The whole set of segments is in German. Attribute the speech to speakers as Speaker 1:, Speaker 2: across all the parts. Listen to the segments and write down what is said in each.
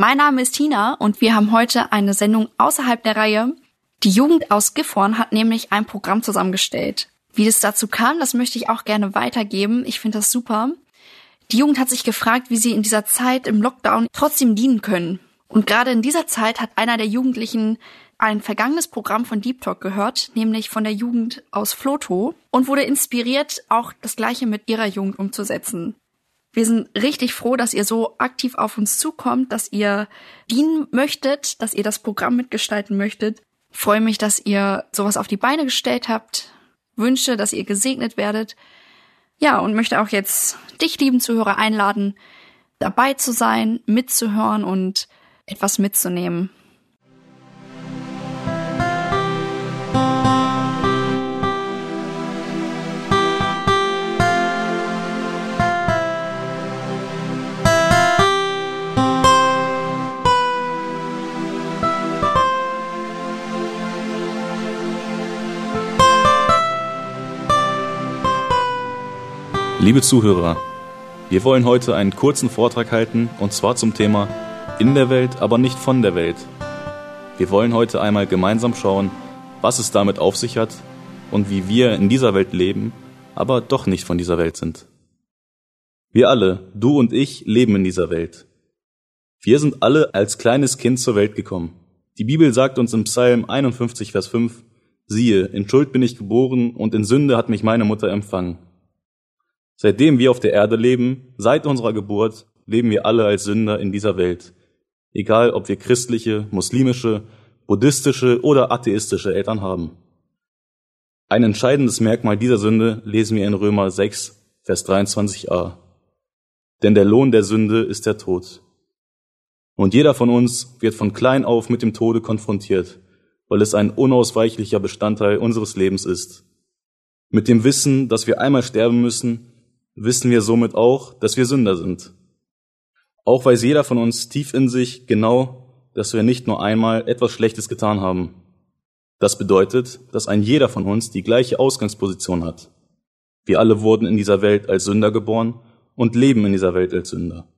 Speaker 1: Mein Name ist Tina und wir haben heute eine Sendung außerhalb der Reihe. Die Jugend aus Gifhorn hat nämlich ein Programm zusammengestellt. Wie es dazu kam, das möchte ich auch gerne weitergeben. Ich finde das super. Die Jugend hat sich gefragt, wie sie in dieser Zeit im Lockdown trotzdem dienen können. Und gerade in dieser Zeit hat einer der Jugendlichen ein vergangenes Programm von Deep Talk gehört, nämlich von der Jugend aus Floto und wurde inspiriert, auch das Gleiche mit ihrer Jugend umzusetzen. Wir sind richtig froh, dass ihr so aktiv auf uns zukommt, dass ihr dienen möchtet, dass ihr das Programm mitgestalten möchtet. Freue mich, dass ihr sowas auf die Beine gestellt habt. Wünsche, dass ihr gesegnet werdet. Ja, und möchte auch jetzt dich, lieben Zuhörer, einladen, dabei zu sein, mitzuhören und etwas mitzunehmen.
Speaker 2: Liebe Zuhörer, wir wollen heute einen kurzen Vortrag halten und zwar zum Thema In der Welt, aber nicht von der Welt. Wir wollen heute einmal gemeinsam schauen, was es damit auf sich hat und wie wir in dieser Welt leben, aber doch nicht von dieser Welt sind. Wir alle, du und ich, leben in dieser Welt. Wir sind alle als kleines Kind zur Welt gekommen. Die Bibel sagt uns im Psalm 51, Vers 5, siehe, in Schuld bin ich geboren und in Sünde hat mich meine Mutter empfangen. Seitdem wir auf der Erde leben, seit unserer Geburt, leben wir alle als Sünder in dieser Welt. Egal, ob wir christliche, muslimische, buddhistische oder atheistische Eltern haben. Ein entscheidendes Merkmal dieser Sünde lesen wir in Römer 6, Vers 23a. Denn der Lohn der Sünde ist der Tod. Und jeder von uns wird von klein auf mit dem Tode konfrontiert, weil es ein unausweichlicher Bestandteil unseres Lebens ist. Mit dem Wissen, dass wir einmal sterben müssen, wissen wir somit auch, dass wir Sünder sind. Auch weiß jeder von uns tief in sich genau, dass wir nicht nur einmal etwas Schlechtes getan haben. Das bedeutet, dass ein jeder von uns die gleiche Ausgangsposition hat. Wir alle wurden in dieser Welt als Sünder geboren und leben in dieser Welt als Sünder.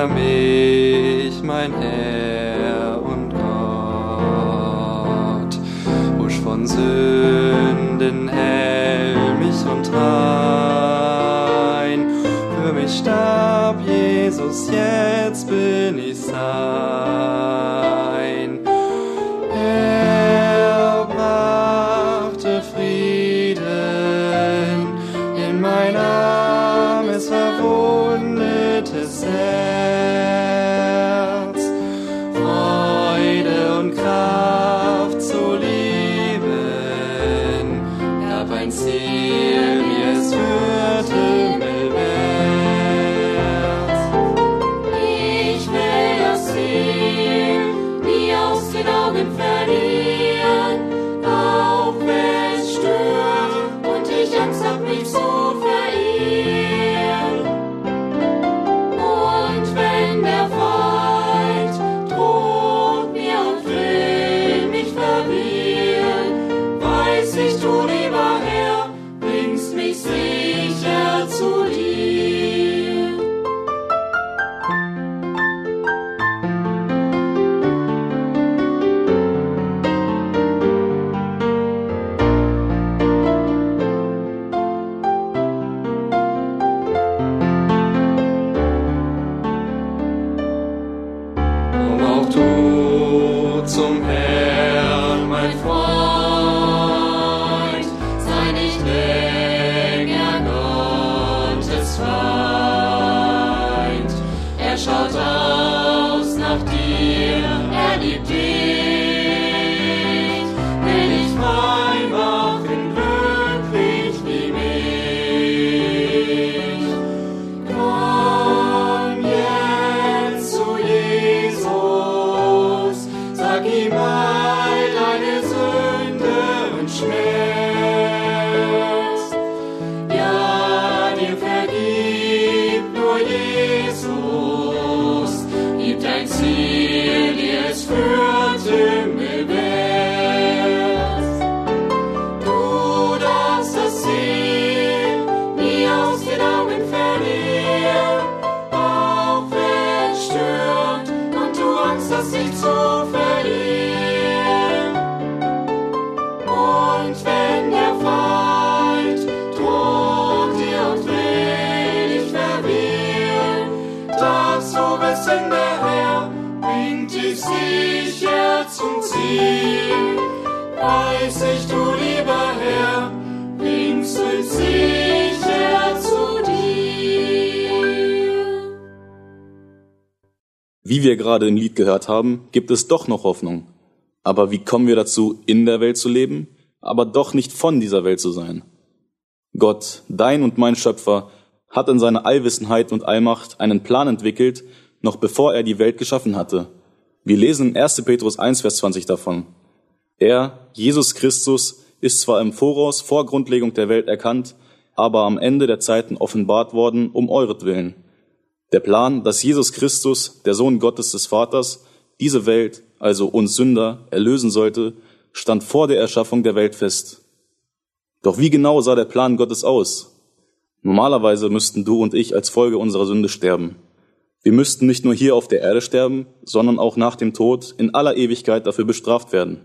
Speaker 2: er mich, mein Herr und
Speaker 3: Gott. Husch von Sünden, hell mich und rein. Für mich
Speaker 2: starb Jesus, jetzt bin ich
Speaker 4: Wie wir gerade im Lied gehört haben, gibt es doch noch Hoffnung. Aber wie kommen wir dazu, in der Welt zu leben, aber doch nicht von dieser Welt zu sein? Gott, dein und mein Schöpfer, hat in seiner Allwissenheit und Allmacht einen Plan entwickelt, noch bevor er die Welt geschaffen hatte. Wir lesen in 1. Petrus 1, Vers 20 davon. Er, Jesus Christus, ist zwar im Voraus vor Grundlegung der Welt erkannt, aber am Ende der Zeiten offenbart worden um euretwillen. Der Plan, dass Jesus Christus, der Sohn Gottes des Vaters, diese Welt, also uns Sünder, erlösen sollte, stand vor der Erschaffung der Welt fest. Doch wie genau sah der Plan Gottes aus? Normalerweise müssten du und ich als Folge unserer Sünde sterben. Wir müssten nicht nur hier auf der Erde sterben, sondern auch nach dem Tod in aller Ewigkeit dafür bestraft werden.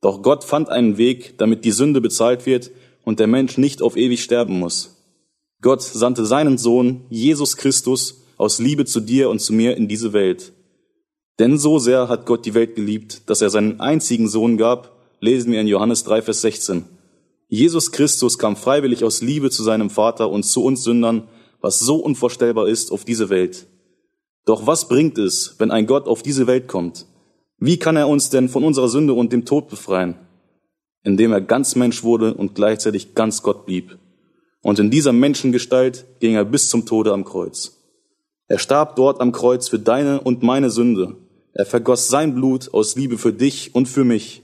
Speaker 4: Doch Gott fand einen Weg, damit die Sünde bezahlt wird und der Mensch nicht auf ewig sterben muss. Gott sandte seinen Sohn, Jesus Christus, aus Liebe zu dir und zu mir in diese Welt. Denn so sehr hat Gott die Welt geliebt, dass er seinen einzigen Sohn gab, lesen wir in Johannes 3, Vers 16. Jesus Christus kam freiwillig aus Liebe zu seinem Vater und zu uns Sündern, was so unvorstellbar ist, auf diese Welt. Doch was bringt es, wenn ein Gott auf diese Welt kommt? Wie kann er uns denn von unserer Sünde und dem Tod befreien? Indem er ganz Mensch wurde und gleichzeitig ganz Gott blieb. Und in dieser Menschengestalt ging er bis zum Tode am Kreuz. Er starb dort am Kreuz für deine und meine Sünde. Er vergoss sein Blut aus Liebe für dich und für mich.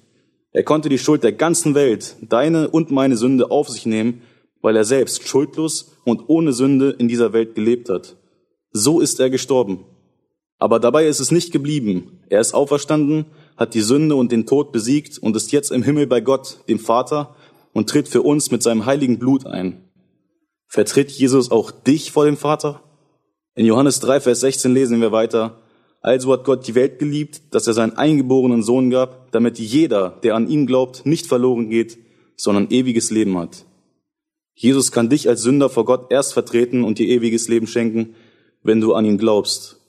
Speaker 4: Er konnte die Schuld der ganzen Welt, deine und meine Sünde auf sich nehmen, weil er selbst schuldlos und ohne Sünde in dieser Welt gelebt hat. So ist er gestorben. Aber dabei ist es nicht geblieben. Er ist auferstanden, hat die Sünde und den Tod besiegt und ist jetzt im Himmel bei Gott, dem Vater, und tritt für uns mit seinem heiligen Blut ein. Vertritt Jesus auch dich vor dem Vater? In Johannes 3, Vers 16 lesen wir weiter, also hat Gott die Welt geliebt, dass er seinen eingeborenen Sohn gab, damit jeder, der an ihn glaubt, nicht verloren geht, sondern ewiges Leben hat. Jesus kann dich als Sünder vor Gott erst vertreten und dir ewiges Leben schenken, wenn du an ihn glaubst,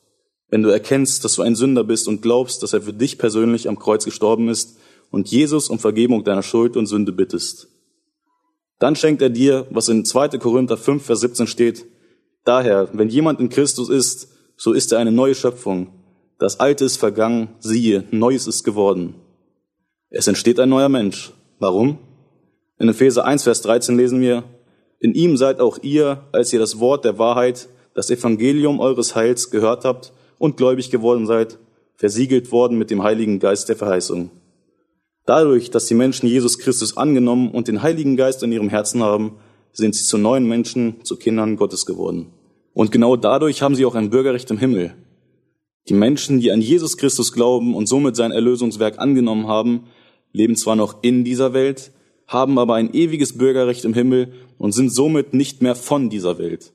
Speaker 4: wenn du erkennst, dass du ein Sünder bist und glaubst, dass er für dich persönlich am Kreuz gestorben ist und Jesus um Vergebung deiner Schuld und Sünde bittest. Dann schenkt er dir, was in 2. Korinther 5, Vers 17 steht, daher, wenn jemand in Christus ist, so ist er eine neue Schöpfung. Das Alte ist vergangen, siehe, Neues ist geworden. Es entsteht ein neuer Mensch. Warum? In Epheser 1, Vers 13 lesen wir, in ihm seid auch ihr, als ihr das Wort der Wahrheit, das Evangelium eures Heils gehört habt und gläubig geworden seid, versiegelt worden mit dem Heiligen Geist der Verheißung. Dadurch, dass die Menschen Jesus Christus angenommen und den Heiligen Geist in ihrem Herzen haben, sind sie zu neuen Menschen, zu Kindern Gottes geworden. Und genau dadurch haben sie auch ein Bürgerrecht im Himmel. Die Menschen, die an Jesus Christus glauben und somit sein Erlösungswerk angenommen haben, leben zwar noch in dieser Welt, haben aber ein ewiges Bürgerrecht im Himmel und sind somit nicht mehr von dieser Welt.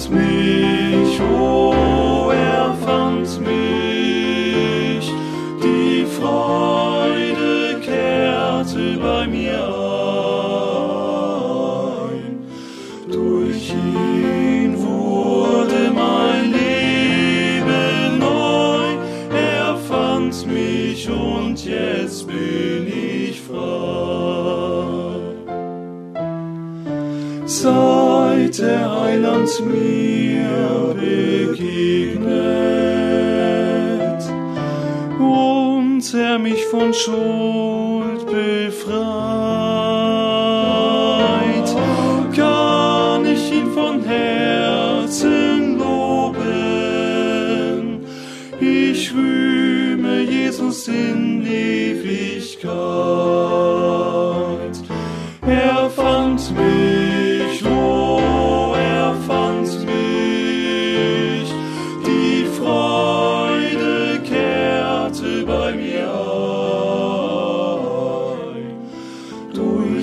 Speaker 5: Fand mich, oh, er fand mich. Die Freude kehrte bei mir ein. Durch ihn wurde mein Leben neu. Er fand mich und jetzt bin ich frei. Seit der Heiland mir mich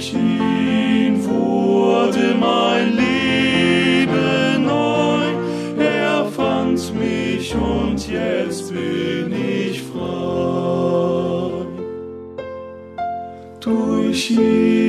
Speaker 5: Durch ihn wurde mein Leben neu. Er fand mich und jetzt bin ich frei. Durch ihn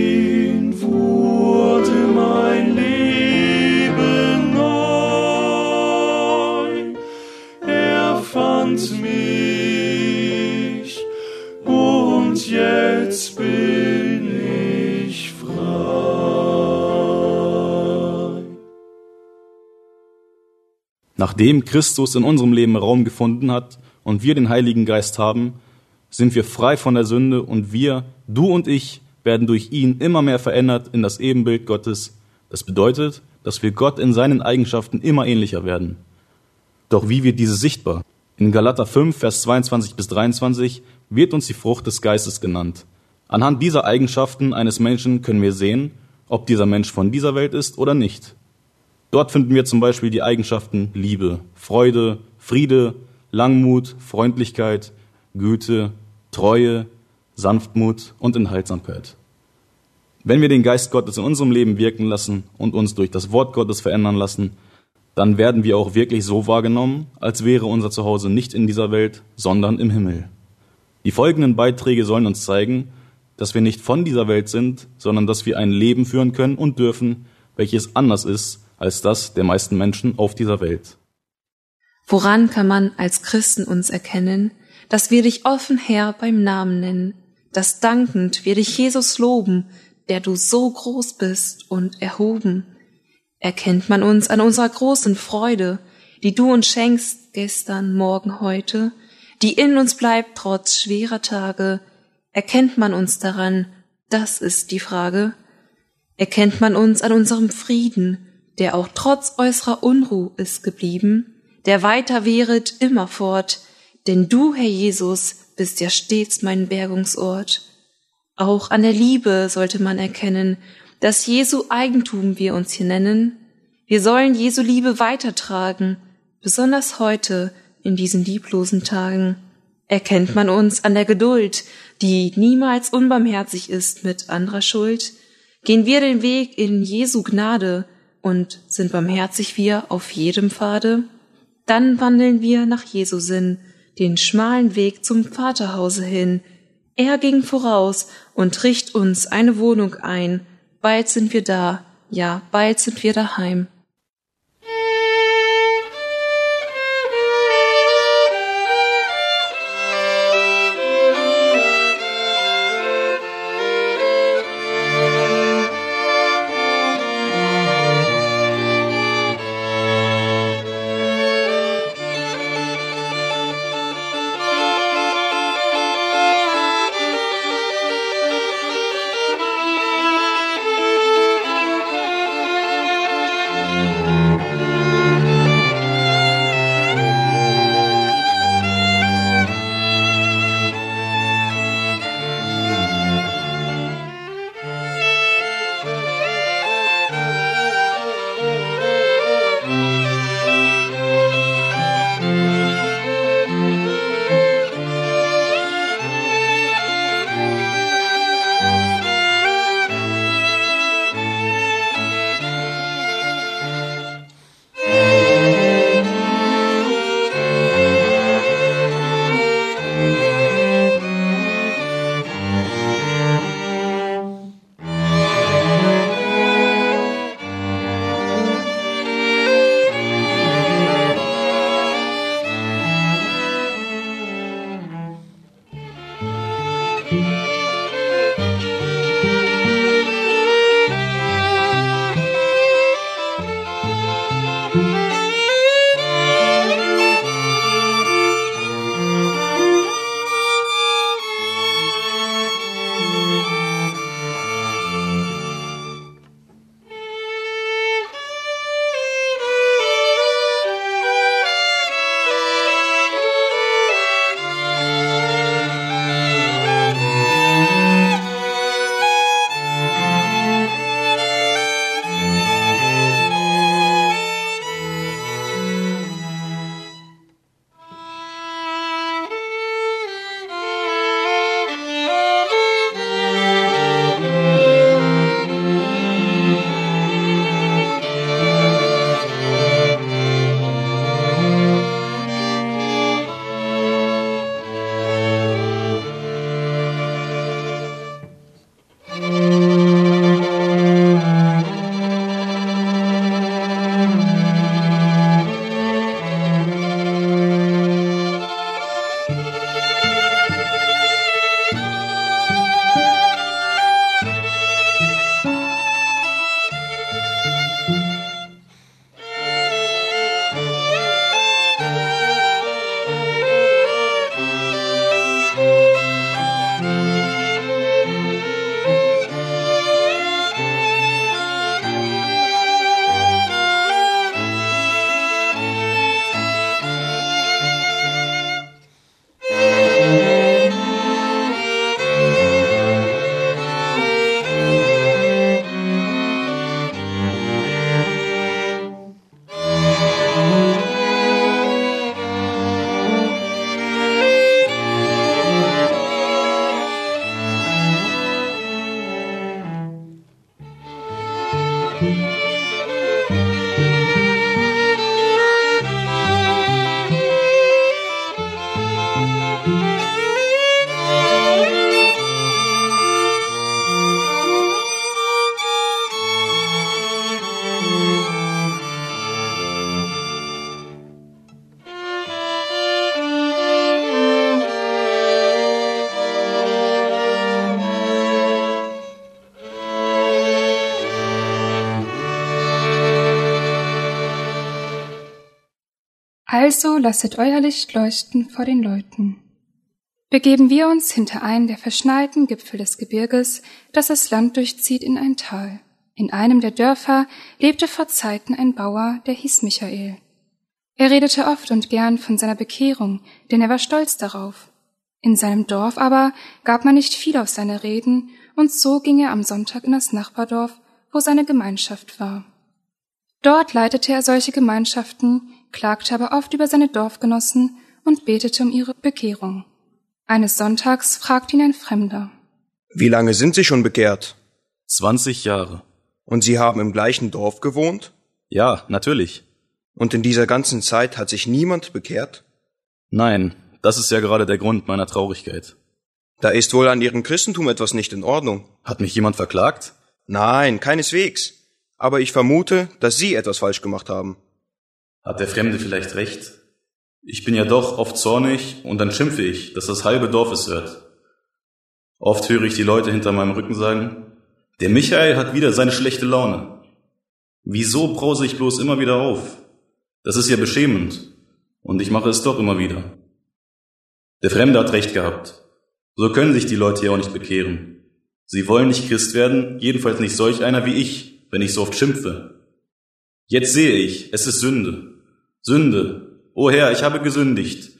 Speaker 4: Nachdem Christus in unserem Leben Raum gefunden hat und wir den Heiligen Geist haben, sind wir frei von der Sünde und wir, du und ich, werden durch ihn immer mehr verändert in das Ebenbild Gottes. Das bedeutet, dass wir Gott in seinen Eigenschaften immer ähnlicher werden. Doch wie wird diese sichtbar? In Galater 5, Vers 22 bis 23 wird uns die Frucht des Geistes genannt. Anhand dieser Eigenschaften eines Menschen können wir sehen, ob dieser Mensch von dieser Welt ist oder nicht. Dort finden wir zum Beispiel die Eigenschaften Liebe, Freude, Friede, Langmut, Freundlichkeit, Güte, Treue, Sanftmut und Enthaltsamkeit. Wenn wir den Geist Gottes in unserem Leben wirken lassen und uns durch das Wort Gottes verändern lassen, dann werden wir auch wirklich so wahrgenommen, als wäre unser Zuhause nicht in dieser Welt, sondern im Himmel. Die folgenden Beiträge sollen uns zeigen, dass wir nicht von dieser Welt sind, sondern dass wir ein Leben führen können und dürfen, welches anders ist als das der meisten Menschen auf dieser Welt.
Speaker 6: Woran kann man als Christen uns erkennen, dass wir dich offen Herr beim Namen nennen, dass dankend wir dich Jesus loben, der du so groß bist und erhoben. Erkennt man uns an unserer großen Freude, die du uns schenkst gestern, morgen, heute, die in uns bleibt trotz schwerer Tage, erkennt man uns daran, das ist die Frage. Erkennt man uns an unserem Frieden, der auch trotz äußerer Unruh ist geblieben, der weiter wäret immerfort, denn du, Herr Jesus, bist ja stets mein Bergungsort. Auch an der Liebe sollte man erkennen, dass Jesu Eigentum wir uns hier nennen. Wir sollen Jesu Liebe weitertragen, besonders heute in diesen lieblosen Tagen. Erkennt man uns an der Geduld, die niemals unbarmherzig ist mit anderer Schuld? Gehen wir den Weg in Jesu Gnade und sind barmherzig wir auf jedem Pfade? Dann wandeln wir nach Jesu Sinn, den schmalen Weg zum Vaterhause hin, er ging voraus und richt uns eine Wohnung ein. Bald sind wir da, ja, bald sind wir daheim.
Speaker 7: Also lasset euer Licht leuchten vor den Leuten. Begeben wir uns hinter einen der verschneiten Gipfel des Gebirges, das das Land durchzieht, in ein Tal. In einem der Dörfer lebte vor Zeiten ein Bauer, der hieß Michael. Er redete oft und gern von seiner Bekehrung, denn er war stolz darauf. In seinem Dorf aber gab man nicht viel auf seine Reden, und so ging er am Sonntag in das Nachbardorf, wo seine Gemeinschaft war. Dort leitete er solche Gemeinschaften, klagte aber oft über seine Dorfgenossen und betete um ihre Bekehrung. Eines Sonntags fragte ihn ein Fremder.
Speaker 8: Wie lange sind Sie schon bekehrt?
Speaker 4: 20 Jahre.
Speaker 8: Und Sie haben im gleichen Dorf gewohnt?
Speaker 4: Ja, natürlich.
Speaker 8: Und in dieser ganzen Zeit hat sich niemand bekehrt?
Speaker 4: Nein, das ist ja gerade der Grund meiner Traurigkeit.
Speaker 8: Da ist wohl an Ihrem Christentum etwas nicht in Ordnung.
Speaker 4: Hat mich jemand verklagt?
Speaker 8: Nein, keineswegs. Aber ich vermute, dass Sie etwas falsch gemacht haben.
Speaker 4: Hat der Fremde vielleicht recht? Ich bin ja doch oft zornig und dann schimpfe ich, dass das halbe Dorf es hört. Oft höre ich die Leute hinter meinem Rücken sagen, der Michael hat wieder seine schlechte Laune. Wieso brause ich bloß immer wieder auf? Das ist ja beschämend. Und ich mache es doch immer wieder. Der Fremde hat recht gehabt. So können sich die Leute ja auch nicht bekehren. Sie wollen nicht Christ werden, jedenfalls nicht solch einer wie ich, wenn ich so oft schimpfe. Jetzt sehe ich, es ist Sünde. Sünde. O Herr, ich habe gesündigt.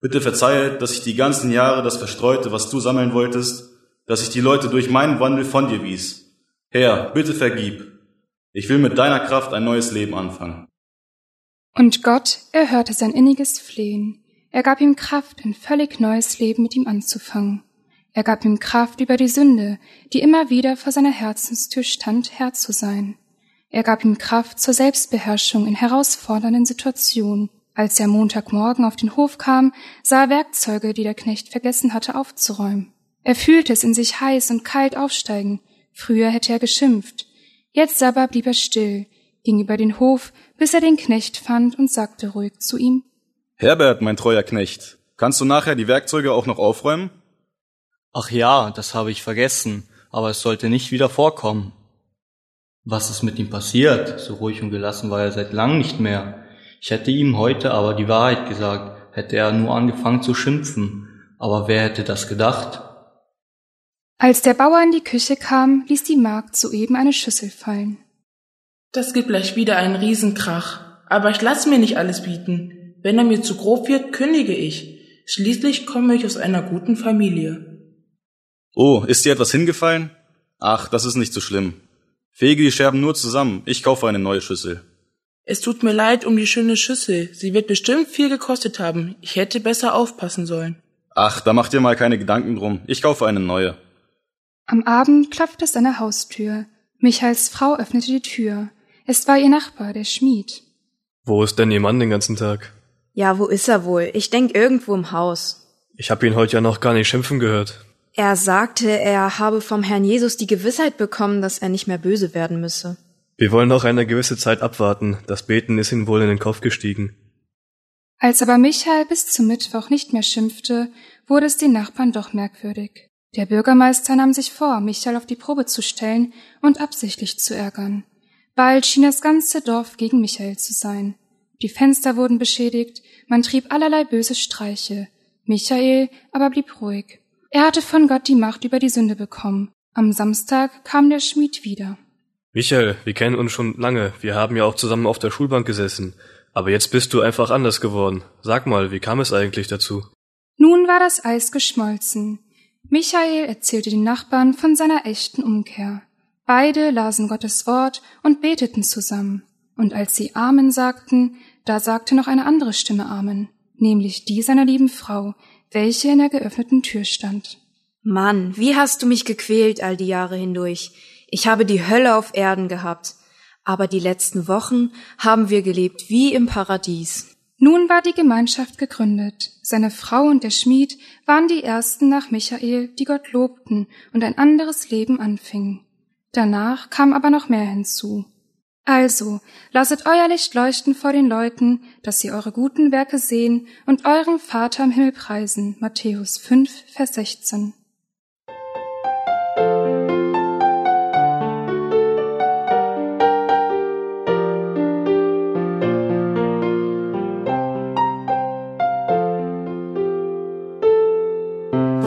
Speaker 4: Bitte verzeihe, dass ich die ganzen Jahre das Verstreute, was du sammeln wolltest, dass ich die Leute durch meinen Wandel von dir wies. Herr, bitte vergib. Ich will mit deiner Kraft ein neues Leben anfangen.
Speaker 7: Und Gott erhörte sein inniges Flehen. Er gab ihm Kraft, ein völlig neues Leben mit ihm anzufangen. Er gab ihm Kraft über die Sünde, die immer wieder vor seiner Herzenstür stand, Herr zu sein. Er gab ihm Kraft zur Selbstbeherrschung in herausfordernden Situationen. Als er Montagmorgen auf den Hof kam, sah er Werkzeuge, die der Knecht vergessen hatte aufzuräumen. Er fühlte es in sich heiß und kalt aufsteigen. Früher hätte er geschimpft. Jetzt aber blieb er still, ging über den Hof, bis er den Knecht fand und sagte ruhig zu ihm
Speaker 4: Herbert, mein treuer Knecht, kannst du nachher die Werkzeuge auch noch aufräumen?
Speaker 9: Ach ja, das habe ich vergessen, aber es sollte nicht wieder vorkommen. Was ist mit ihm passiert? So ruhig und gelassen war er seit langem nicht mehr. Ich hätte ihm heute aber die Wahrheit gesagt, hätte er nur angefangen zu schimpfen. Aber wer hätte das gedacht?
Speaker 7: Als der Bauer in die Küche kam, ließ die Magd soeben eine Schüssel fallen.
Speaker 10: Das gibt gleich wieder einen Riesenkrach. Aber ich lasse mir nicht alles bieten. Wenn er mir zu grob wird, kündige ich. Schließlich komme ich aus einer guten Familie.
Speaker 4: Oh, ist dir etwas hingefallen? Ach, das ist nicht so schlimm. Fege die Scherben nur zusammen. Ich kaufe eine neue Schüssel.
Speaker 10: Es tut mir leid um die schöne Schüssel. Sie wird bestimmt viel gekostet haben. Ich hätte besser aufpassen sollen.
Speaker 4: Ach, da mach dir mal keine Gedanken drum. Ich kaufe eine neue.
Speaker 7: Am Abend klopfte es an der Haustür. Michaels Frau öffnete die Tür. Es war ihr Nachbar, der Schmied.
Speaker 11: Wo ist denn Ihr Mann den ganzen Tag?
Speaker 12: Ja, wo ist er wohl? Ich denk irgendwo im Haus.
Speaker 11: Ich hab ihn heute ja noch gar nicht schimpfen gehört.
Speaker 12: Er sagte, er habe vom Herrn Jesus die Gewissheit bekommen, dass er nicht mehr böse werden müsse.
Speaker 11: Wir wollen noch eine gewisse Zeit abwarten. Das Beten ist ihm wohl in den Kopf gestiegen.
Speaker 7: Als aber Michael bis zum Mittwoch nicht mehr schimpfte, wurde es den Nachbarn doch merkwürdig. Der Bürgermeister nahm sich vor, Michael auf die Probe zu stellen und absichtlich zu ärgern. Bald schien das ganze Dorf gegen Michael zu sein. Die Fenster wurden beschädigt, man trieb allerlei böse Streiche. Michael aber blieb ruhig. Er hatte von Gott die Macht über die Sünde bekommen. Am Samstag kam der Schmied wieder.
Speaker 11: Michael, wir kennen uns schon lange. Wir haben ja auch zusammen auf der Schulbank gesessen. Aber jetzt bist du einfach anders geworden. Sag mal, wie kam es eigentlich dazu?
Speaker 7: Nun war das Eis geschmolzen. Michael erzählte den Nachbarn von seiner echten Umkehr. Beide lasen Gottes Wort und beteten zusammen. Und als sie Amen sagten, da sagte noch eine andere Stimme Amen, nämlich die seiner lieben Frau, welche in der geöffneten Tür stand.
Speaker 12: Mann, wie hast du mich gequält all die Jahre hindurch. Ich habe die Hölle auf Erden gehabt. Aber die letzten Wochen haben wir gelebt wie im Paradies.
Speaker 7: Nun war die Gemeinschaft gegründet. Seine Frau und der Schmied waren die ersten nach Michael, die Gott lobten und ein anderes Leben anfingen. Danach kam aber noch mehr hinzu. Also, lasset euer Licht leuchten vor den Leuten, dass sie eure guten Werke sehen und euren Vater im Himmel preisen. Matthäus 5, Vers 16.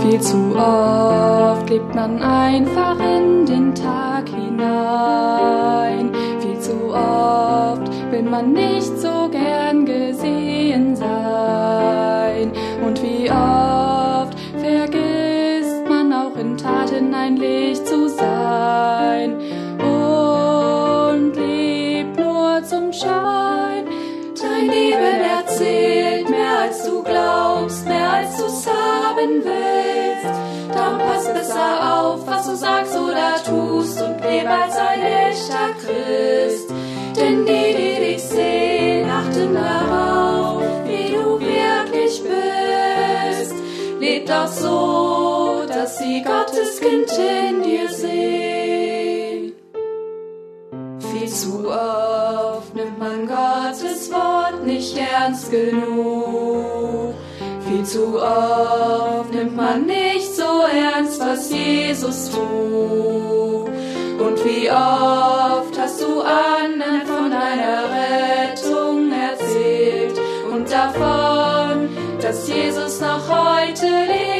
Speaker 13: Viel zu oft lebt man einfach in den Tag hinein Oft will man nicht so gern gesehen sein. Und wie oft vergisst man auch in Taten ein Licht zu sein. Und lebt nur zum Schein. Dein Leben erzählt mehr als du glaubst, mehr als du's haben willst. Darum pass besser auf, was du sagst oder tust und leb als ein doch so, dass sie Gottes Kind in dir sehen. Viel zu oft nimmt man Gottes Wort nicht ernst genug. Viel zu oft nimmt man nicht so ernst, was Jesus tut. Und wie oft hast du anderen von deiner Rettung erzählt und davon, dass Jesus noch heute lebt.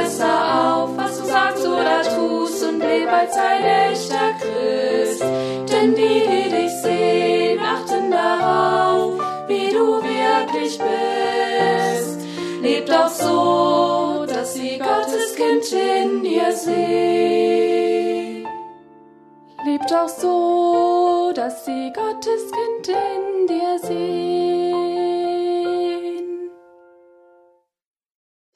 Speaker 13: Besser auf, was du sagst oder tust und leb als ein echter Christ. Denn die, die dich sehen, achten darauf, wie du wirklich bist. Leb doch so, dass sie Gottes Kind in dir sehen. Leb doch so, dass sie Gottes Kind in dir sehen.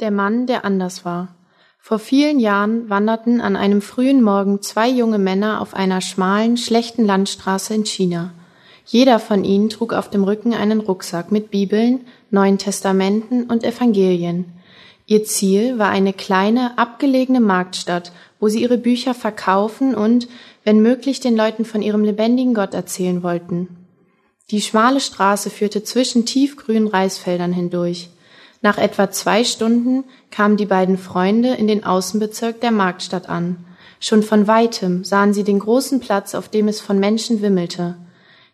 Speaker 14: Der Mann, der anders war. Vor vielen Jahren wanderten an einem frühen Morgen zwei junge Männer auf einer schmalen, schlechten Landstraße in China. Jeder von ihnen trug auf dem Rücken einen Rucksack mit Bibeln, Neuen Testamenten und Evangelien. Ihr Ziel war eine kleine, abgelegene Marktstadt, wo sie ihre Bücher verkaufen und, wenn möglich, den Leuten von ihrem lebendigen Gott erzählen wollten. Die schmale Straße führte zwischen tiefgrünen Reisfeldern hindurch. Nach etwa zwei Stunden kamen die beiden Freunde in den Außenbezirk der Marktstadt an. Schon von weitem sahen sie den großen Platz, auf dem es von Menschen wimmelte.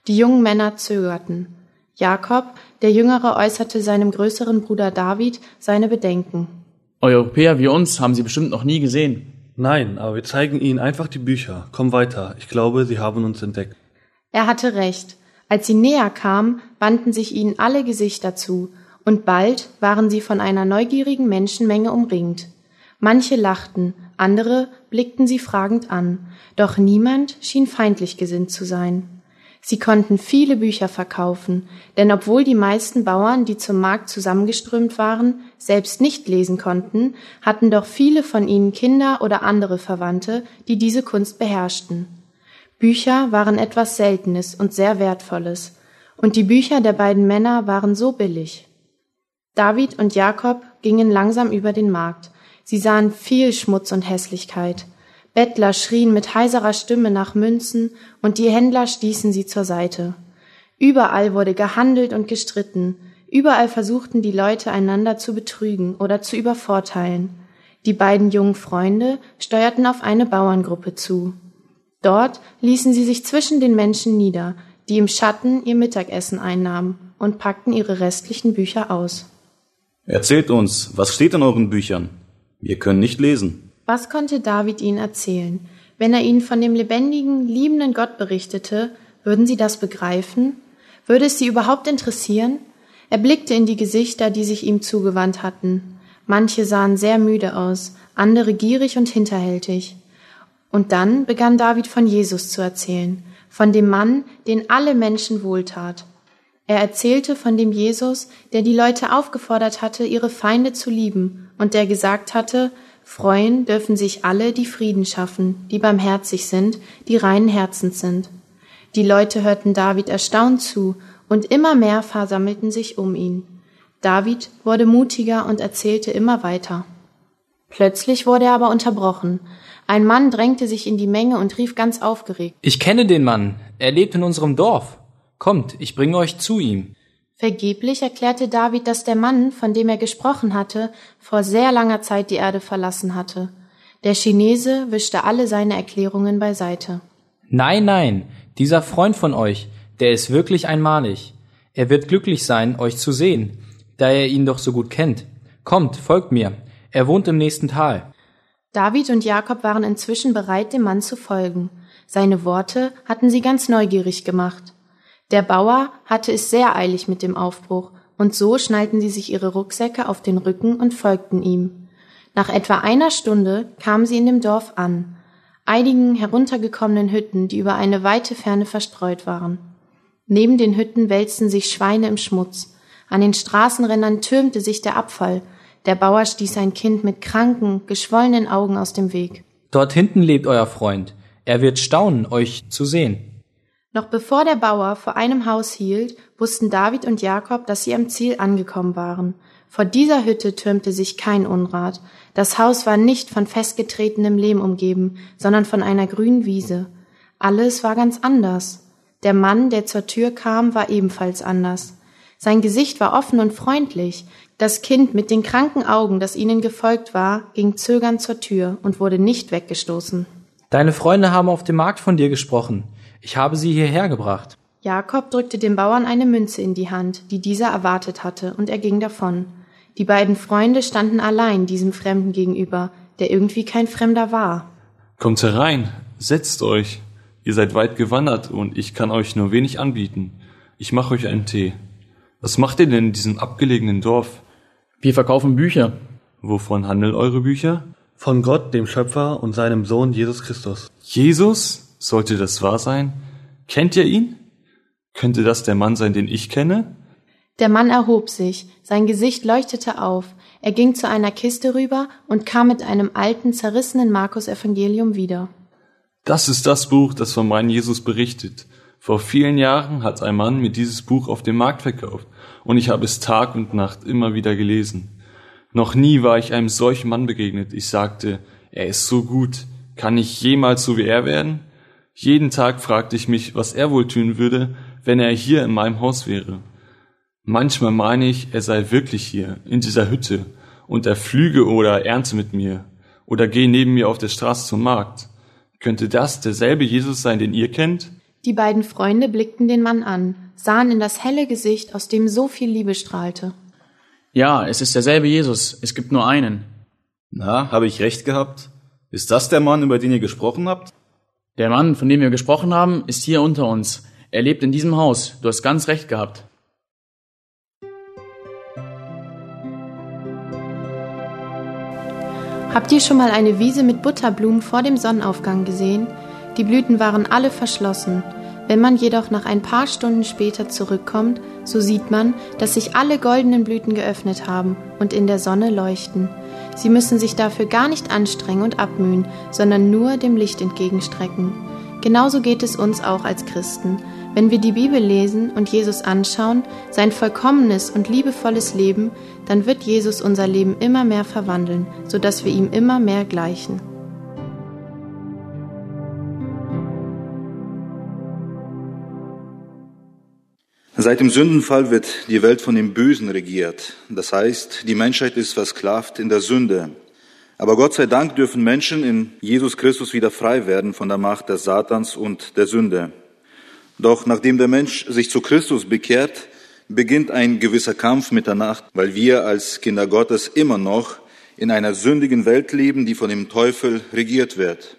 Speaker 14: Die jungen Männer zögerten. Jakob, der Jüngere, äußerte seinem größeren Bruder David seine Bedenken.
Speaker 15: Europäer wie uns haben sie bestimmt noch nie gesehen.
Speaker 16: Nein, aber wir zeigen ihnen einfach die Bücher. Komm weiter. Ich glaube, sie haben uns entdeckt.
Speaker 14: Er hatte recht. Als sie näher kamen, wandten sich ihnen alle Gesichter zu, und bald waren sie von einer neugierigen Menschenmenge umringt. Manche lachten, andere blickten sie fragend an, doch niemand schien feindlich gesinnt zu sein. Sie konnten viele Bücher verkaufen, denn obwohl die meisten Bauern, die zum Markt zusammengeströmt waren, selbst nicht lesen konnten, hatten doch viele von ihnen Kinder oder andere Verwandte, die diese Kunst beherrschten. Bücher waren etwas Seltenes und sehr Wertvolles, und die Bücher der beiden Männer waren so billig. David und Jakob gingen langsam über den Markt. Sie sahen viel Schmutz und Hässlichkeit. Bettler schrien mit heiserer Stimme nach Münzen, und die Händler stießen sie zur Seite. Überall wurde gehandelt und gestritten, überall versuchten die Leute einander zu betrügen oder zu übervorteilen. Die beiden jungen Freunde steuerten auf eine Bauerngruppe zu. Dort ließen sie sich zwischen den Menschen nieder, die im Schatten ihr Mittagessen einnahmen, und packten ihre restlichen Bücher aus.
Speaker 4: Erzählt uns, was steht in euren Büchern? Wir können nicht lesen.
Speaker 14: Was konnte David ihnen erzählen? Wenn er ihnen von dem lebendigen, liebenden Gott berichtete, würden sie das begreifen? Würde es sie überhaupt interessieren? Er blickte in die Gesichter, die sich ihm zugewandt hatten. Manche sahen sehr müde aus, andere gierig und hinterhältig. Und dann begann David von Jesus zu erzählen, von dem Mann, den alle Menschen wohltat. Er erzählte von dem Jesus, der die Leute aufgefordert hatte, ihre Feinde zu lieben und der gesagt hatte, freuen dürfen sich alle, die Frieden schaffen, die barmherzig sind, die reinen Herzens sind. Die Leute hörten David erstaunt zu, und immer mehr versammelten sich um ihn. David wurde mutiger und erzählte immer weiter. Plötzlich wurde er aber unterbrochen. Ein Mann drängte sich in die Menge und rief ganz aufgeregt.
Speaker 17: Ich kenne den Mann. Er lebt in unserem Dorf. Kommt, ich bringe euch zu ihm.
Speaker 14: Vergeblich erklärte David, dass der Mann, von dem er gesprochen hatte, vor sehr langer Zeit die Erde verlassen hatte. Der Chinese wischte alle seine Erklärungen beiseite.
Speaker 17: Nein, nein, dieser Freund von euch, der ist wirklich einmalig. Er wird glücklich sein, euch zu sehen, da er ihn doch so gut kennt. Kommt, folgt mir. Er wohnt im nächsten Tal.
Speaker 14: David und Jakob waren inzwischen bereit, dem Mann zu folgen. Seine Worte hatten sie ganz neugierig gemacht. Der Bauer hatte es sehr eilig mit dem Aufbruch, und so schnallten sie sich ihre Rucksäcke auf den Rücken und folgten ihm. Nach etwa einer Stunde kamen sie in dem Dorf an, einigen heruntergekommenen Hütten, die über eine weite Ferne verstreut waren. Neben den Hütten wälzten sich Schweine im Schmutz. An den Straßenrändern türmte sich der Abfall. Der Bauer stieß ein Kind mit kranken, geschwollenen Augen aus dem Weg.
Speaker 17: Dort hinten lebt euer Freund. Er wird staunen, euch zu sehen.
Speaker 14: Noch bevor der Bauer vor einem Haus hielt, wussten David und Jakob, dass sie am Ziel angekommen waren. Vor dieser Hütte türmte sich kein Unrat. Das Haus war nicht von festgetretenem Lehm umgeben, sondern von einer grünen Wiese. Alles war ganz anders. Der Mann, der zur Tür kam, war ebenfalls anders. Sein Gesicht war offen und freundlich. Das Kind mit den kranken Augen, das ihnen gefolgt war, ging zögernd zur Tür und wurde nicht weggestoßen.
Speaker 17: Deine Freunde haben auf dem Markt von dir gesprochen. Ich habe sie hierher gebracht.
Speaker 14: Jakob drückte dem Bauern eine Münze in die Hand, die dieser erwartet hatte, und er ging davon. Die beiden Freunde standen allein diesem Fremden gegenüber, der irgendwie kein Fremder war.
Speaker 5: Kommt herein, setzt euch. Ihr seid weit gewandert und ich kann euch nur wenig anbieten. Ich mache euch einen Tee. Was macht ihr denn in diesem abgelegenen Dorf?
Speaker 15: Wir verkaufen Bücher.
Speaker 5: Wovon handeln eure Bücher?
Speaker 9: Von Gott, dem Schöpfer und seinem Sohn Jesus Christus.
Speaker 5: Jesus? Sollte das wahr sein? Kennt ihr ihn? Könnte das der Mann sein, den ich kenne?
Speaker 14: Der Mann erhob sich, sein Gesicht leuchtete auf, er ging zu einer Kiste rüber und kam mit einem alten, zerrissenen Markus-Evangelium wieder.
Speaker 5: Das ist das Buch, das von meinem Jesus berichtet. Vor vielen Jahren hat ein Mann mir dieses Buch auf dem Markt verkauft und ich habe es Tag und Nacht immer wieder gelesen. Noch nie war ich einem solchen Mann begegnet. Ich sagte, er ist so gut. Kann ich jemals so wie er werden? Jeden Tag fragte ich mich, was er wohl tun würde, wenn er hier in meinem Haus wäre. Manchmal meine ich, er sei wirklich hier, in dieser Hütte, und er flüge oder ernte mit mir, oder gehe neben mir auf der Straße zum Markt. Könnte das derselbe Jesus sein, den ihr kennt?
Speaker 14: Die beiden Freunde blickten den Mann an, sahen in das helle Gesicht, aus dem so viel Liebe strahlte.
Speaker 15: Ja, es ist derselbe Jesus, es gibt nur einen.
Speaker 4: Na, habe ich recht gehabt? Ist das der Mann, über den ihr gesprochen habt?
Speaker 15: Der Mann, von dem wir gesprochen haben, ist hier unter uns. Er lebt in diesem Haus. Du hast ganz recht gehabt.
Speaker 14: Habt ihr schon mal eine Wiese mit Butterblumen vor dem Sonnenaufgang gesehen? Die Blüten waren alle verschlossen. Wenn man jedoch nach ein paar Stunden später zurückkommt, so sieht man, dass sich alle goldenen Blüten geöffnet haben und in der Sonne leuchten. Sie müssen sich dafür gar nicht anstrengen und abmühen, sondern nur dem Licht entgegenstrecken. Genauso geht es uns auch als Christen. Wenn wir die Bibel lesen und Jesus anschauen, sein vollkommenes und liebevolles Leben, dann wird Jesus unser Leben immer mehr verwandeln, sodass wir ihm immer mehr gleichen.
Speaker 18: Seit dem Sündenfall wird die Welt von dem Bösen regiert. Das heißt, die Menschheit ist versklavt in der Sünde. Aber Gott sei Dank dürfen Menschen in Jesus Christus wieder frei werden von der Macht des Satans und der Sünde. Doch nachdem der Mensch sich zu Christus bekehrt, beginnt ein gewisser Kampf mit der Nacht, weil wir als Kinder Gottes immer noch in einer sündigen Welt leben, die von dem Teufel regiert wird.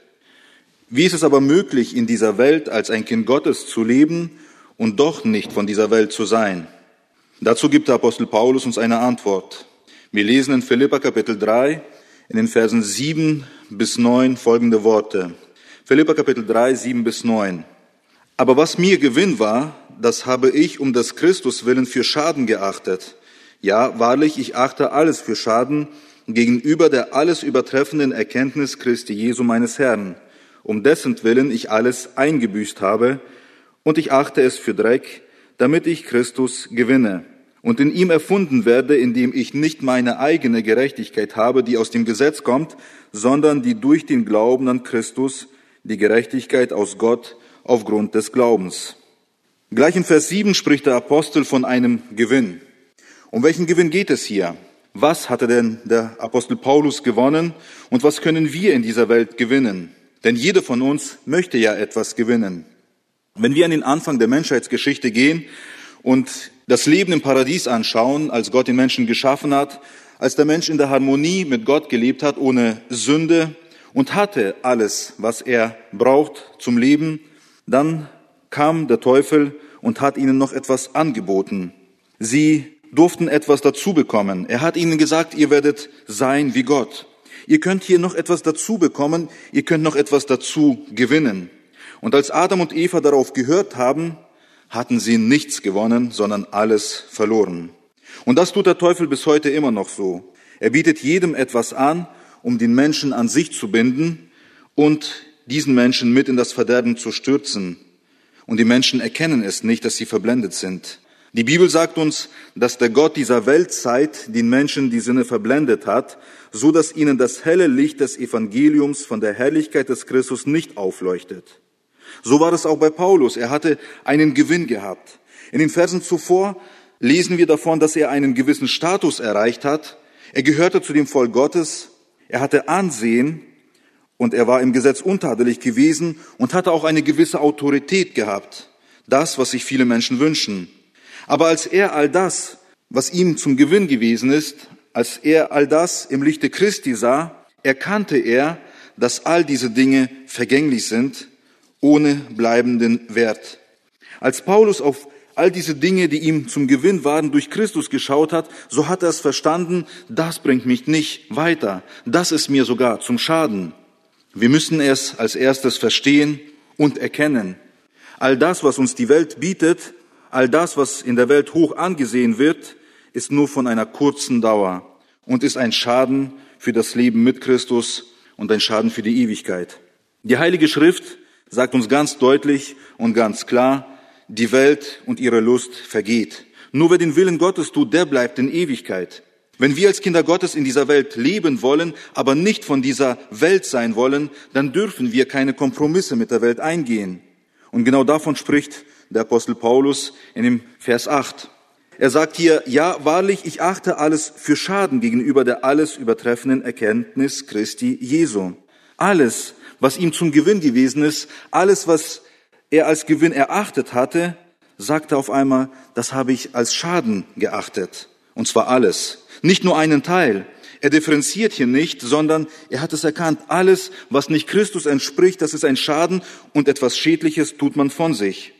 Speaker 18: Wie ist es aber möglich, in dieser Welt als ein Kind Gottes zu leben und doch nicht von dieser Welt zu sein? Dazu gibt der Apostel Paulus uns eine Antwort. Wir lesen in Philippa Kapitel 3 in den Versen 7 bis 9 folgende Worte. Philippa Kapitel 3, 7 bis 9. Aber was mir Gewinn war, das habe ich um des Christus willen für Schaden geachtet. Ja, wahrlich, ich achte alles für Schaden gegenüber der alles übertreffenden Erkenntnis Christi Jesu meines Herrn, um dessen Willen ich alles eingebüßt habe, und ich achte es für Dreck, damit ich Christus gewinne und in ihm erfunden werde, indem ich nicht meine eigene Gerechtigkeit habe, die aus dem Gesetz kommt, sondern die durch den Glauben an Christus, die Gerechtigkeit aus Gott aufgrund des Glaubens. Gleich in Vers 7 spricht der Apostel von einem Gewinn. Um welchen Gewinn geht es hier? Was hatte denn der Apostel Paulus gewonnen und was können wir in dieser Welt gewinnen? Denn jeder von uns möchte ja etwas gewinnen. Wenn wir an den Anfang der Menschheitsgeschichte gehen und das Leben im Paradies anschauen, als Gott den Menschen geschaffen hat, als der Mensch in der Harmonie mit Gott gelebt hat, ohne Sünde und hatte alles, was er braucht zum Leben, dann kam der Teufel und hat ihnen noch etwas angeboten. Sie durften etwas dazu bekommen. Er hat ihnen gesagt, ihr werdet sein wie Gott. Ihr könnt hier noch etwas dazu bekommen, ihr könnt noch etwas dazu gewinnen. Und als Adam und Eva darauf gehört haben, hatten sie nichts gewonnen, sondern alles verloren. Und das tut der Teufel bis heute immer noch so. Er bietet jedem etwas an, um den Menschen an sich zu binden und diesen Menschen mit in das Verderben zu stürzen. Und die Menschen erkennen es nicht, dass sie verblendet sind. Die Bibel sagt uns, dass der Gott dieser Weltzeit den Menschen die Sinne verblendet hat, so dass ihnen das helle Licht des Evangeliums von der Herrlichkeit des Christus nicht aufleuchtet. So war es auch bei Paulus. Er hatte einen Gewinn gehabt. In den Versen zuvor lesen wir davon, dass er einen gewissen Status erreicht hat. Er gehörte zu dem Volk Gottes. Er hatte Ansehen und er war im Gesetz untadelig gewesen und hatte auch eine gewisse Autorität gehabt. Das, was sich viele Menschen wünschen. Aber als er all das, was ihm zum Gewinn gewesen ist, als er all das im Lichte Christi sah, erkannte er, dass all diese Dinge vergänglich sind, ohne bleibenden Wert. Als Paulus auf all diese Dinge, die ihm zum Gewinn waren, durch Christus geschaut hat, so hat er es verstanden, das bringt mich nicht weiter, das ist mir sogar zum Schaden. Wir müssen es als erstes verstehen und erkennen. All das, was uns die Welt bietet, all das, was in der Welt hoch angesehen wird, ist nur von einer kurzen Dauer und ist ein Schaden für das Leben mit Christus und ein Schaden für die Ewigkeit. Die Heilige Schrift sagt uns ganz deutlich und ganz klar, die Welt und ihre Lust vergeht. Nur wer den Willen Gottes tut, der bleibt in Ewigkeit. Wenn wir als Kinder Gottes in dieser Welt leben wollen, aber nicht von dieser Welt sein wollen, dann dürfen wir keine Kompromisse mit der Welt eingehen. Und genau davon spricht der Apostel Paulus in dem Vers 8. Er sagt hier, ja, wahrlich, ich achte alles für Schaden gegenüber der alles übertreffenden Erkenntnis Christi Jesu. Alles, was ihm zum Gewinn gewesen ist, alles, was er als Gewinn erachtet hatte, sagte auf einmal, das habe ich als Schaden geachtet. Und zwar alles. Nicht nur einen Teil. Er differenziert hier nicht, sondern er hat es erkannt. Alles, was nicht Christus entspricht, das ist ein Schaden und etwas Schädliches tut man von sich.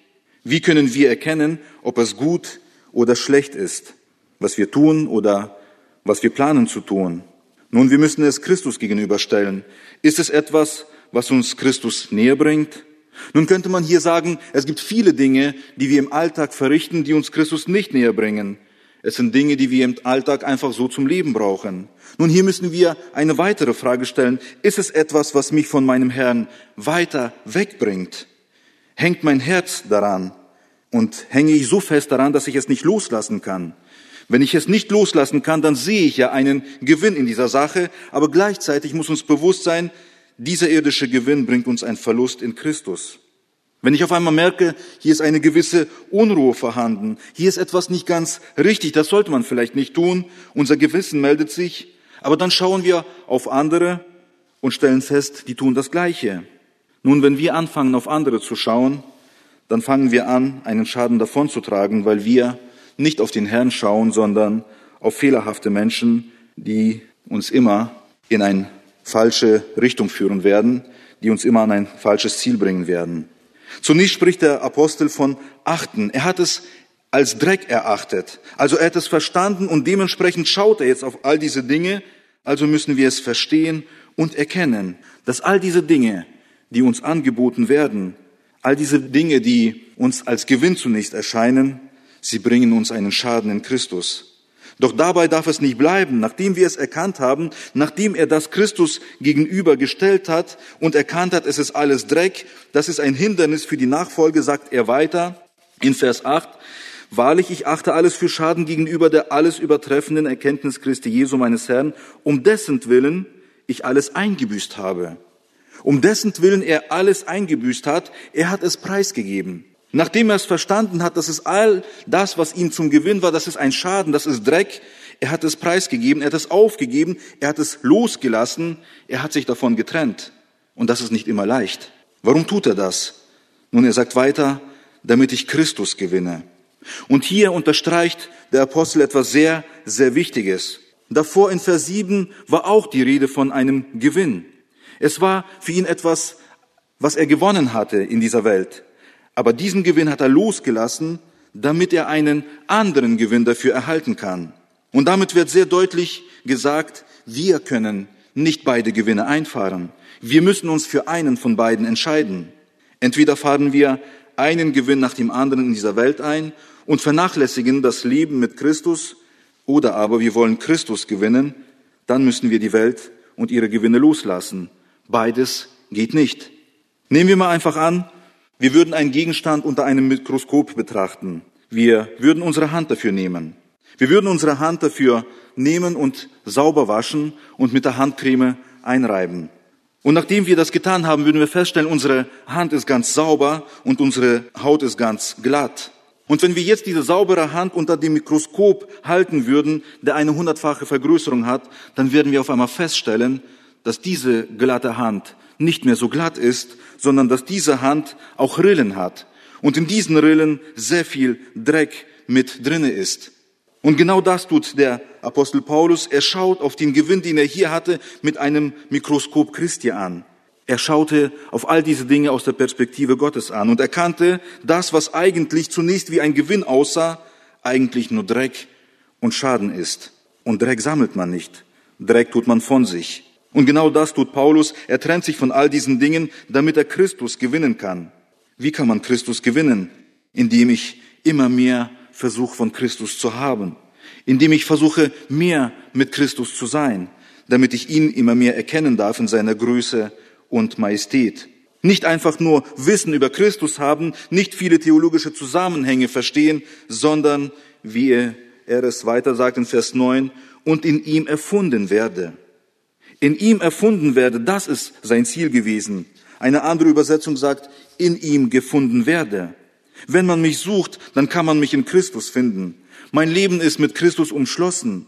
Speaker 18: Wie können wir erkennen, ob es gut oder schlecht ist, was wir tun oder was wir planen zu tun? Nun, wir müssen es Christus gegenüberstellen. Ist es etwas, was uns Christus näher bringt? Nun könnte man hier sagen, es gibt viele Dinge, die wir im Alltag verrichten, die uns Christus nicht näher bringen. Es sind Dinge, die wir im Alltag einfach so zum Leben brauchen. Nun, hier müssen wir eine weitere Frage stellen. Ist es etwas, was mich von meinem Herrn weiter wegbringt? hängt mein Herz daran und hänge ich so fest daran, dass ich es nicht loslassen kann. Wenn ich es nicht loslassen kann, dann sehe ich ja einen Gewinn in dieser Sache, aber gleichzeitig muss uns bewusst sein, dieser irdische Gewinn bringt uns einen Verlust in Christus. Wenn ich auf einmal merke, hier ist eine gewisse Unruhe vorhanden, hier ist etwas nicht ganz richtig, das sollte man vielleicht nicht tun, unser Gewissen meldet sich, aber dann schauen wir auf andere und stellen fest, die tun das Gleiche. Nun, wenn wir anfangen, auf andere zu schauen, dann fangen wir an, einen Schaden davonzutragen, weil wir nicht auf den Herrn schauen, sondern auf fehlerhafte Menschen, die uns immer in eine falsche Richtung führen werden, die uns immer an ein falsches Ziel bringen werden. Zunächst spricht der Apostel von Achten. Er hat es als Dreck erachtet. Also er hat es verstanden und dementsprechend schaut er jetzt auf all diese Dinge. Also müssen wir es verstehen und erkennen, dass all diese Dinge, die uns angeboten werden, all diese Dinge, die uns als Gewinn zunächst erscheinen, sie bringen uns einen Schaden in Christus. Doch dabei darf es nicht bleiben, nachdem wir es erkannt haben, nachdem er das Christus gegenübergestellt hat und erkannt hat, es ist alles Dreck, das ist ein Hindernis für die Nachfolge, sagt er weiter in Vers 8, Wahrlich, ich achte alles für Schaden gegenüber der alles übertreffenden Erkenntnis Christi Jesu meines Herrn, um dessen Willen ich alles eingebüßt habe. Um dessen Willen er alles eingebüßt hat, er hat es preisgegeben. Nachdem er es verstanden hat, dass es all das, was ihm zum Gewinn war, das ist ein Schaden, das ist Dreck, er hat es preisgegeben, er hat es aufgegeben, er hat es losgelassen, er hat sich davon getrennt. Und das ist nicht immer leicht. Warum tut er das? Nun, er sagt weiter, damit ich Christus gewinne. Und hier unterstreicht der Apostel etwas sehr, sehr Wichtiges. Davor in Vers 7 war auch die Rede von einem Gewinn. Es war für ihn etwas, was er gewonnen hatte in dieser Welt. Aber diesen Gewinn hat er losgelassen, damit er einen anderen Gewinn dafür erhalten kann. Und damit wird sehr deutlich gesagt, wir können nicht beide Gewinne einfahren. Wir müssen uns für einen von beiden entscheiden. Entweder fahren wir einen Gewinn nach dem anderen in dieser Welt ein und vernachlässigen das Leben mit Christus, oder aber wir wollen Christus gewinnen, dann müssen wir die Welt und ihre Gewinne loslassen. Beides geht nicht. Nehmen wir mal einfach an, wir würden einen Gegenstand unter einem Mikroskop betrachten. Wir würden unsere Hand dafür nehmen. Wir würden unsere Hand dafür nehmen und sauber waschen und mit der Handcreme einreiben. Und nachdem wir das getan haben, würden wir feststellen, unsere Hand ist ganz sauber und unsere Haut ist ganz glatt. Und wenn wir jetzt diese saubere Hand unter dem Mikroskop halten würden, der eine hundertfache Vergrößerung hat, dann werden wir auf einmal feststellen, dass diese glatte Hand nicht mehr so glatt ist, sondern dass diese Hand auch Rillen hat. Und in diesen Rillen sehr viel Dreck mit drinne ist. Und genau das tut der Apostel Paulus. Er schaut auf den Gewinn, den er hier hatte, mit einem Mikroskop Christi an. Er schaute auf all diese Dinge aus der Perspektive Gottes an und erkannte, das, was eigentlich zunächst wie ein Gewinn aussah, eigentlich nur Dreck und Schaden ist. Und Dreck sammelt man nicht. Dreck tut man von sich. Und genau das tut Paulus. Er trennt sich von all diesen Dingen, damit er Christus gewinnen kann. Wie kann man Christus gewinnen? Indem ich immer mehr versuche, von Christus zu haben. Indem ich versuche, mehr mit Christus zu sein, damit ich ihn immer mehr erkennen darf in seiner Größe und Majestät. Nicht einfach nur Wissen über Christus haben, nicht viele theologische Zusammenhänge verstehen, sondern, wie er, es weiter sagt in Vers 9, und in ihm erfunden werde. In ihm erfunden werde, das ist sein Ziel gewesen. Eine andere Übersetzung sagt, in ihm gefunden werde. Wenn man mich sucht, dann kann man mich in Christus finden. Mein Leben ist mit Christus umschlossen.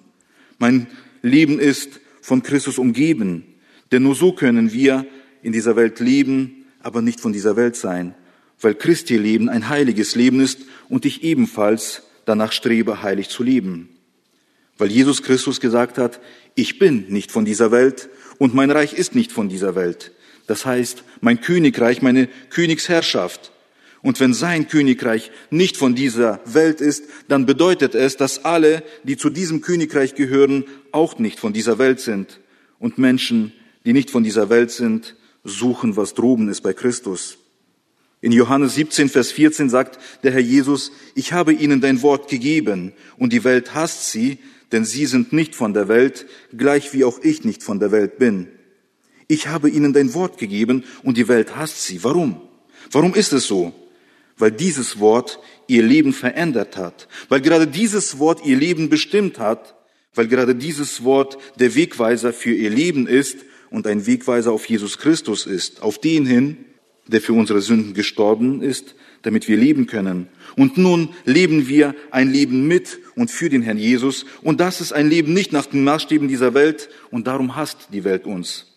Speaker 18: Mein Leben ist von Christus umgeben. Denn nur so können wir in dieser Welt leben, aber nicht von dieser Welt sein, weil Christi Leben ein heiliges Leben ist und ich ebenfalls danach strebe, heilig zu leben. Weil Jesus Christus gesagt hat, ich bin nicht von dieser Welt und mein Reich ist nicht von dieser Welt. Das heißt, mein Königreich, meine Königsherrschaft. Und wenn sein Königreich nicht von dieser Welt ist, dann bedeutet es, dass alle, die zu diesem Königreich gehören, auch nicht von dieser Welt sind. Und Menschen, die nicht von dieser Welt sind, suchen, was droben ist bei Christus. In Johannes 17, Vers 14 sagt der Herr Jesus, ich habe ihnen dein Wort gegeben und die Welt hasst sie, denn sie sind nicht von der Welt, gleich wie auch ich nicht von der Welt bin. Ich habe ihnen dein Wort gegeben und die Welt hasst sie. Warum? Warum ist es so? Weil dieses Wort ihr Leben verändert hat, weil gerade dieses Wort ihr Leben bestimmt hat, weil gerade dieses Wort der Wegweiser für ihr Leben ist und ein Wegweiser auf Jesus Christus ist, auf den hin, der für unsere Sünden gestorben ist, damit wir leben können. Und nun leben wir ein Leben mit und für den Herrn Jesus. Und das ist ein Leben nicht nach den Maßstäben dieser Welt. Und darum hasst die Welt uns.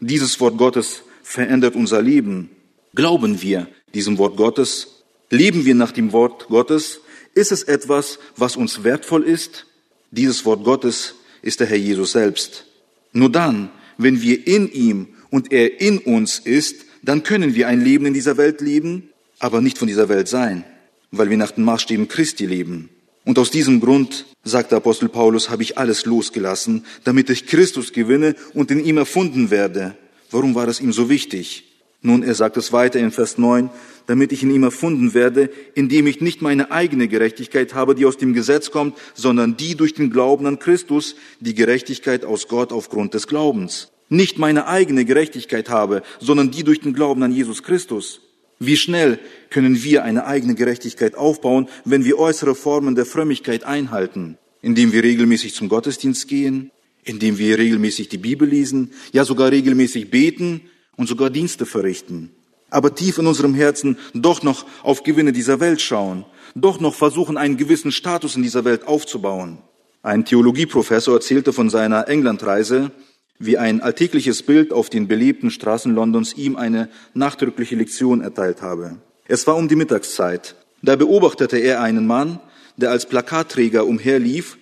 Speaker 18: Dieses Wort Gottes verändert unser Leben. Glauben wir diesem Wort Gottes? Leben wir nach dem Wort Gottes? Ist es etwas, was uns wertvoll ist? Dieses Wort Gottes ist der Herr Jesus selbst. Nur dann, wenn wir in ihm und er in uns ist, dann können wir ein Leben in dieser Welt leben, aber nicht von dieser Welt sein, weil wir nach den Maßstäben Christi leben. Und aus diesem Grund, sagt der Apostel Paulus, habe ich alles losgelassen, damit ich Christus gewinne und in ihm erfunden werde. Warum war es ihm so wichtig? Nun, er sagt es weiter in Vers 9, damit ich in ihm erfunden werde, indem ich nicht meine eigene Gerechtigkeit habe, die aus dem Gesetz kommt, sondern die durch den Glauben an Christus, die Gerechtigkeit aus Gott aufgrund des Glaubens. Nicht meine eigene Gerechtigkeit habe, sondern die durch den Glauben an Jesus Christus. Wie schnell können wir eine eigene Gerechtigkeit aufbauen, wenn wir äußere Formen der Frömmigkeit einhalten? Indem wir regelmäßig zum Gottesdienst gehen, indem wir regelmäßig die Bibel lesen, ja sogar regelmäßig beten und sogar Dienste verrichten. Aber tief in unserem Herzen doch noch auf Gewinne dieser Welt schauen, doch noch versuchen, einen gewissen Status in dieser Welt aufzubauen. Ein Theologieprofessor erzählte von seiner Englandreise, wie ein alltägliches Bild auf den belebten Straßen Londons ihm eine nachdrückliche Lektion erteilt habe. Es war um die Mittagszeit. Da beobachtete er einen Mann, der als Plakatträger umherlief,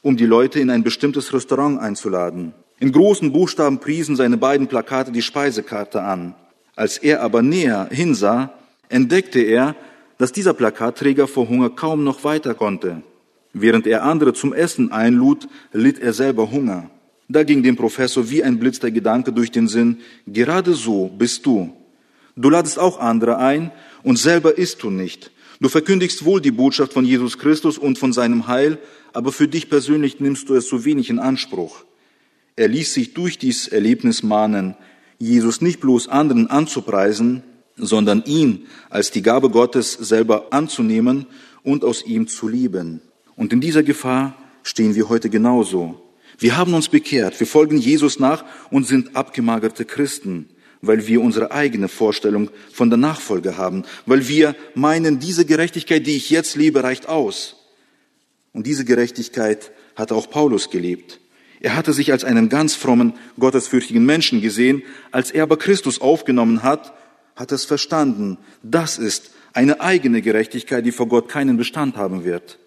Speaker 18: um die Leute in ein bestimmtes Restaurant einzuladen. In großen Buchstaben priesen seine beiden Plakate die Speisekarte an. Als er aber näher hinsah, entdeckte er, dass dieser Plakatträger vor Hunger kaum noch weiter konnte. Während er andere zum Essen einlud, litt er selber Hunger. Da ging dem Professor wie ein Blitz der Gedanke durch den Sinn, gerade so bist du. Du ladest auch andere ein und selber isst du nicht. Du verkündigst wohl die Botschaft von Jesus Christus und von seinem Heil, aber für dich persönlich nimmst du es so wenig in Anspruch. Er ließ sich durch dies Erlebnis mahnen, Jesus nicht bloß anderen anzupreisen, sondern ihn als die Gabe Gottes selber anzunehmen und aus ihm zu lieben. Und in dieser Gefahr stehen wir heute genauso. Wir haben uns bekehrt, wir folgen Jesus nach und sind abgemagerte Christen, weil wir unsere eigene Vorstellung von der Nachfolge haben, weil wir meinen, diese Gerechtigkeit, die ich jetzt lebe, reicht aus. Und diese Gerechtigkeit hat auch Paulus gelebt. Er hatte sich als einen ganz frommen, gottesfürchtigen Menschen gesehen. Als er aber Christus aufgenommen hat, hat es verstanden. Das ist eine eigene Gerechtigkeit, die vor Gott keinen Bestand haben wird.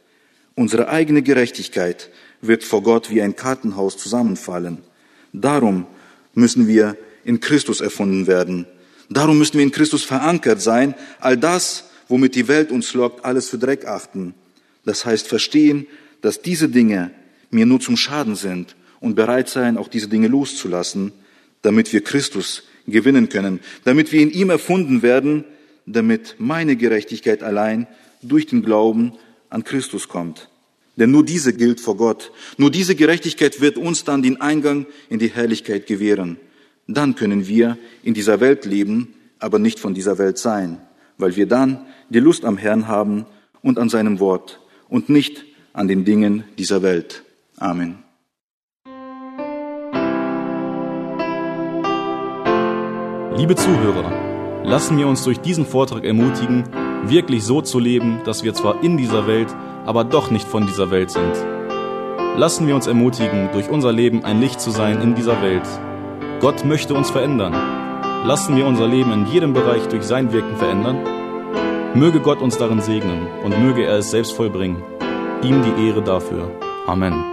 Speaker 18: Unsere eigene Gerechtigkeit wird vor Gott wie ein Kartenhaus zusammenfallen. Darum müssen wir in Christus erfunden werden. Darum müssen wir in Christus verankert sein. All das, womit die Welt uns lockt, alles für Dreck achten. Das heißt verstehen, dass diese Dinge mir nur zum Schaden sind und bereit sein, auch diese Dinge loszulassen, damit wir Christus gewinnen können, damit wir in ihm erfunden werden, damit meine Gerechtigkeit allein durch den Glauben an Christus kommt. Denn nur diese gilt vor Gott. Nur diese Gerechtigkeit wird uns dann den Eingang in die Herrlichkeit gewähren. Dann können wir in dieser Welt leben, aber nicht von dieser Welt sein, weil wir dann die Lust am Herrn haben und an seinem Wort und nicht an den Dingen dieser Welt. Amen.
Speaker 4: Liebe Zuhörer, lassen wir uns durch diesen Vortrag ermutigen, wirklich so zu leben, dass wir zwar in dieser Welt, aber doch nicht von dieser Welt sind. Lassen wir uns ermutigen, durch unser Leben ein Licht zu sein in dieser Welt. Gott möchte uns verändern. Lassen wir unser Leben in jedem Bereich durch sein Wirken verändern. Möge Gott uns darin segnen und möge er es selbst vollbringen. Ihm die Ehre dafür. Amen.